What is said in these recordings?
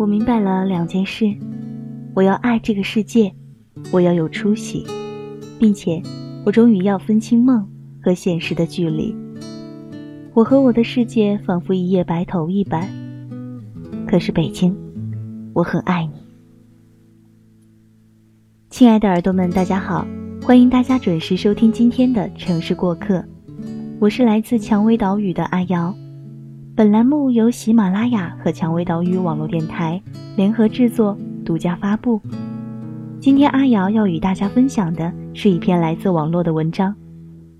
我明白了两件事：我要爱这个世界，我要有出息，并且我终于要分清梦和现实的距离。我和我的世界仿佛一夜白头一般。可是北京，我很爱你。亲爱的耳朵们，大家好，欢迎大家准时收听今天的《城市过客》，我是来自蔷薇岛屿的阿瑶。本栏目由喜马拉雅和蔷薇岛屿网络电台联合制作、独家发布。今天阿瑶要与大家分享的是一篇来自网络的文章，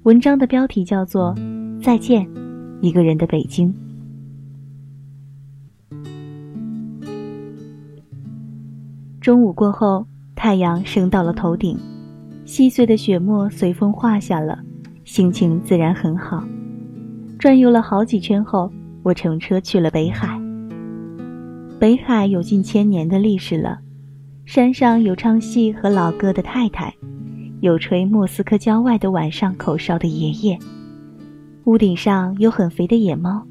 文章的标题叫做《再见，一个人的北京》。中午过后，太阳升到了头顶，细碎的雪沫随风化下了，心情自然很好。转悠了好几圈后。我乘车去了北海。北海有近千年的历史了，山上有唱戏和老歌的太太，有吹莫斯科郊外的晚上口哨的爷爷，屋顶上有很肥的野猫，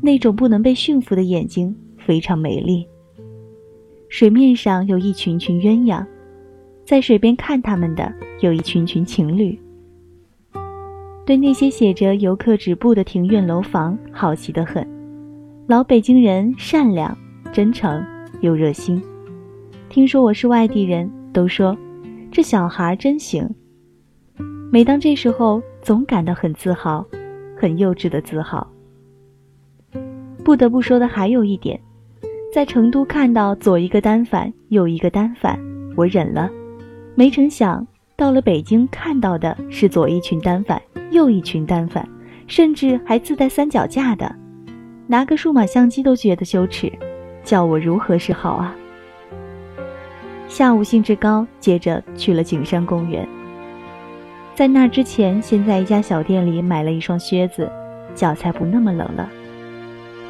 那种不能被驯服的眼睛非常美丽。水面上有一群群鸳鸯，在水边看他们的有一群群情侣。对那些写着“游客止步”的庭院楼房好奇的很，老北京人善良、真诚又热心。听说我是外地人，都说这小孩真行。每当这时候，总感到很自豪，很幼稚的自豪。不得不说的还有一点，在成都看到左一个单反，右一个单反，我忍了。没成想到了北京，看到的是左一群单反。又一群单反，甚至还自带三脚架的，拿个数码相机都觉得羞耻，叫我如何是好啊？下午兴致高，接着去了景山公园。在那之前，先在一家小店里买了一双靴子，脚才不那么冷了。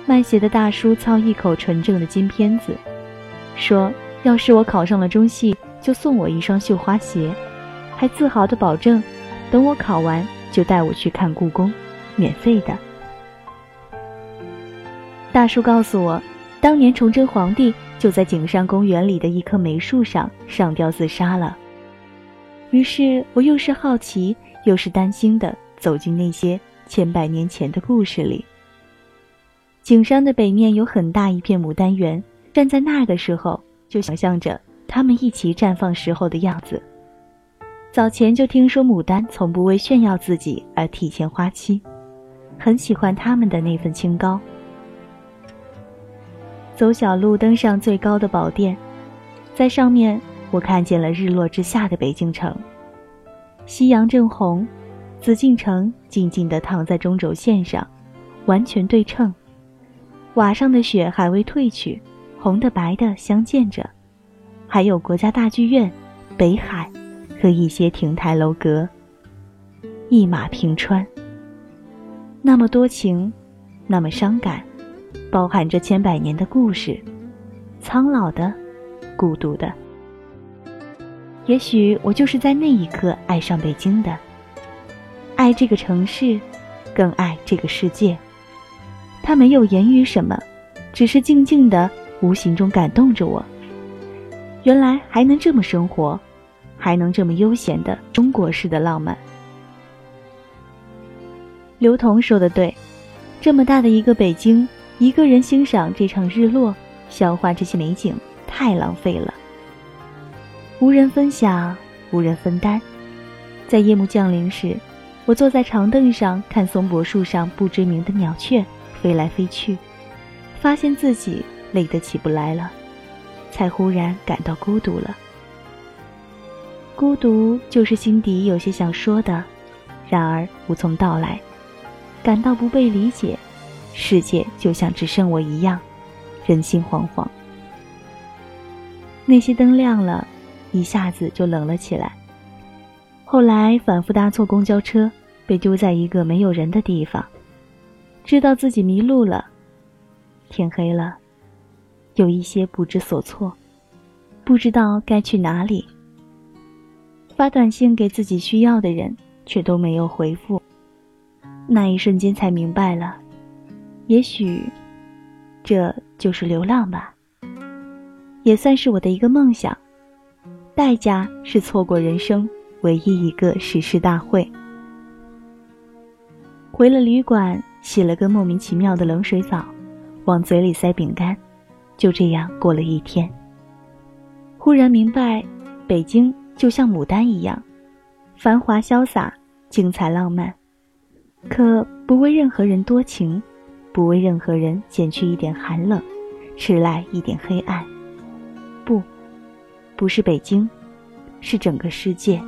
卖鞋的大叔操一口纯正的金片子，说要是我考上了中戏，就送我一双绣花鞋，还自豪地保证，等我考完。就带我去看故宫，免费的。大叔告诉我，当年崇祯皇帝就在景山公园里的一棵梅树上上吊自杀了。于是我又是好奇又是担心的走进那些千百年前的故事里。景山的北面有很大一片牡丹园，站在那儿的时候，就想象着它们一起绽放时候的样子。早前就听说牡丹从不为炫耀自己而提前花期，很喜欢它们的那份清高。走小路登上最高的宝殿，在上面我看见了日落之下的北京城，夕阳正红，紫禁城静静地躺在中轴线上，完全对称。瓦上的雪还未褪去，红的白的相间着，还有国家大剧院，北海。和一些亭台楼阁，一马平川。那么多情，那么伤感，包含着千百年的故事，苍老的，孤独的。也许我就是在那一刻爱上北京的，爱这个城市，更爱这个世界。他没有言语什么，只是静静的，无形中感动着我。原来还能这么生活。还能这么悠闲的中国式的浪漫。刘同说的对，这么大的一个北京，一个人欣赏这场日落，消化这些美景，太浪费了。无人分享，无人分担。在夜幕降临时，我坐在长凳上看松柏树上不知名的鸟雀飞来飞去，发现自己累得起不来了，才忽然感到孤独了。孤独就是心底有些想说的，然而无从道来，感到不被理解，世界就像只剩我一样，人心惶惶。那些灯亮了，一下子就冷了起来。后来反复搭错公交车，被丢在一个没有人的地方，知道自己迷路了。天黑了，有一些不知所措，不知道该去哪里。发短信给自己需要的人，却都没有回复。那一瞬间才明白了，也许，这就是流浪吧。也算是我的一个梦想。代价是错过人生唯一一个誓师大会。回了旅馆，洗了个莫名其妙的冷水澡，往嘴里塞饼干，就这样过了一天。忽然明白，北京就像牡丹一样，繁华潇洒，精彩浪漫，可不为任何人多情，不为任何人减去一点寒冷，迟来一点黑暗。不，不是北京，是整个世界。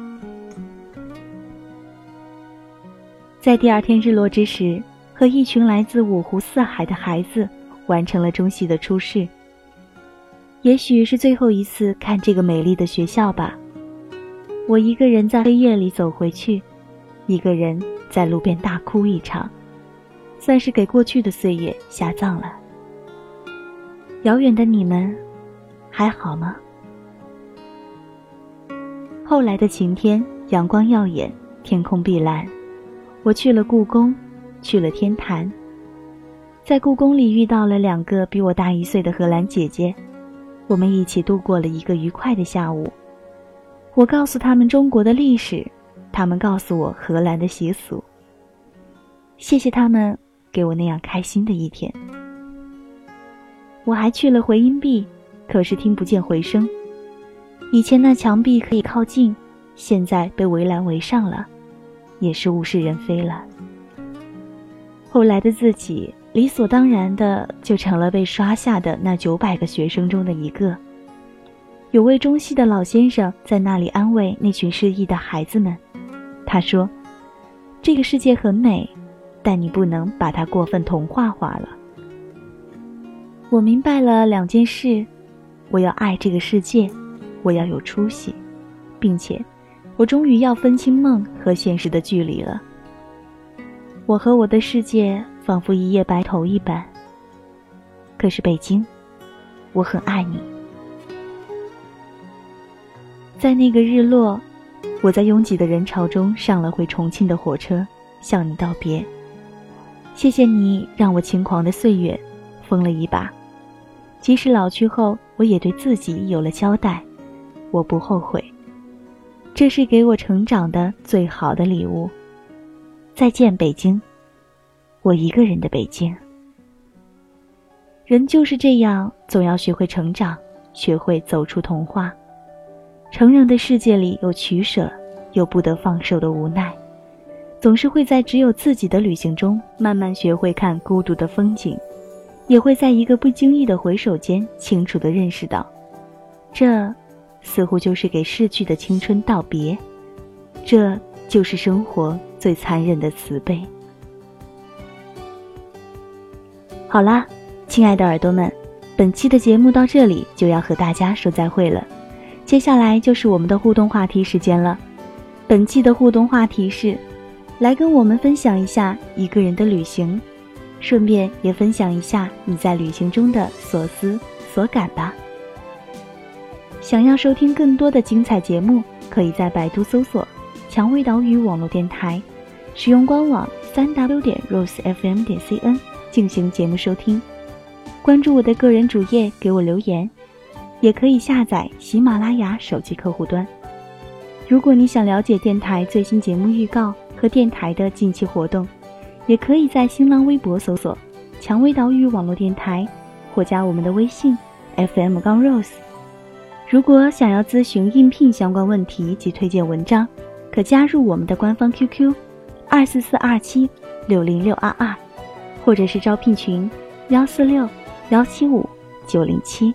在第二天日落之时，和一群来自五湖四海的孩子完成了中戏的初试。也许是最后一次看这个美丽的学校吧。我一个人在黑夜里走回去，一个人在路边大哭一场，算是给过去的岁月下葬了。遥远的你们，还好吗？后来的晴天，阳光耀眼，天空碧蓝。我去了故宫，去了天坛，在故宫里遇到了两个比我大一岁的荷兰姐姐，我们一起度过了一个愉快的下午。我告诉他们中国的历史，他们告诉我荷兰的习俗。谢谢他们给我那样开心的一天。我还去了回音壁，可是听不见回声。以前那墙壁可以靠近，现在被围栏围上了。也是物是人非了。后来的自己理所当然的就成了被刷下的那九百个学生中的一个。有位中戏的老先生在那里安慰那群失意的孩子们，他说：“这个世界很美，但你不能把它过分童话化了。”我明白了两件事：我要爱这个世界，我要有出息，并且。我终于要分清梦和现实的距离了。我和我的世界仿佛一夜白头一般。可是北京，我很爱你。在那个日落，我在拥挤的人潮中上了回重庆的火车，向你道别。谢谢你让我轻狂的岁月疯了一把，即使老去后，我也对自己有了交代。我不后悔。这是给我成长的最好的礼物。再见，北京，我一个人的北京。人就是这样，总要学会成长，学会走出童话。成人的世界里有取舍，有不得放手的无奈，总是会在只有自己的旅行中，慢慢学会看孤独的风景，也会在一个不经意的回首间，清楚的认识到，这。似乎就是给逝去的青春道别，这就是生活最残忍的慈悲。好啦，亲爱的耳朵们，本期的节目到这里就要和大家说再会了。接下来就是我们的互动话题时间了。本期的互动话题是：来跟我们分享一下一个人的旅行，顺便也分享一下你在旅行中的所思所感吧。想要收听更多的精彩节目，可以在百度搜索“蔷薇岛屿网络电台”，使用官网三 w 点 rosefm 点 cn 进行节目收听。关注我的个人主页，给我留言，也可以下载喜马拉雅手机客户端。如果你想了解电台最新节目预告和电台的近期活动，也可以在新浪微博搜索“蔷薇岛屿网络电台”，或加我们的微信 “fm 杠 rose”。如果想要咨询应聘相关问题及推荐文章，可加入我们的官方 QQ：二四四二七六零六二二，或者是招聘群：幺四六幺七五九零七。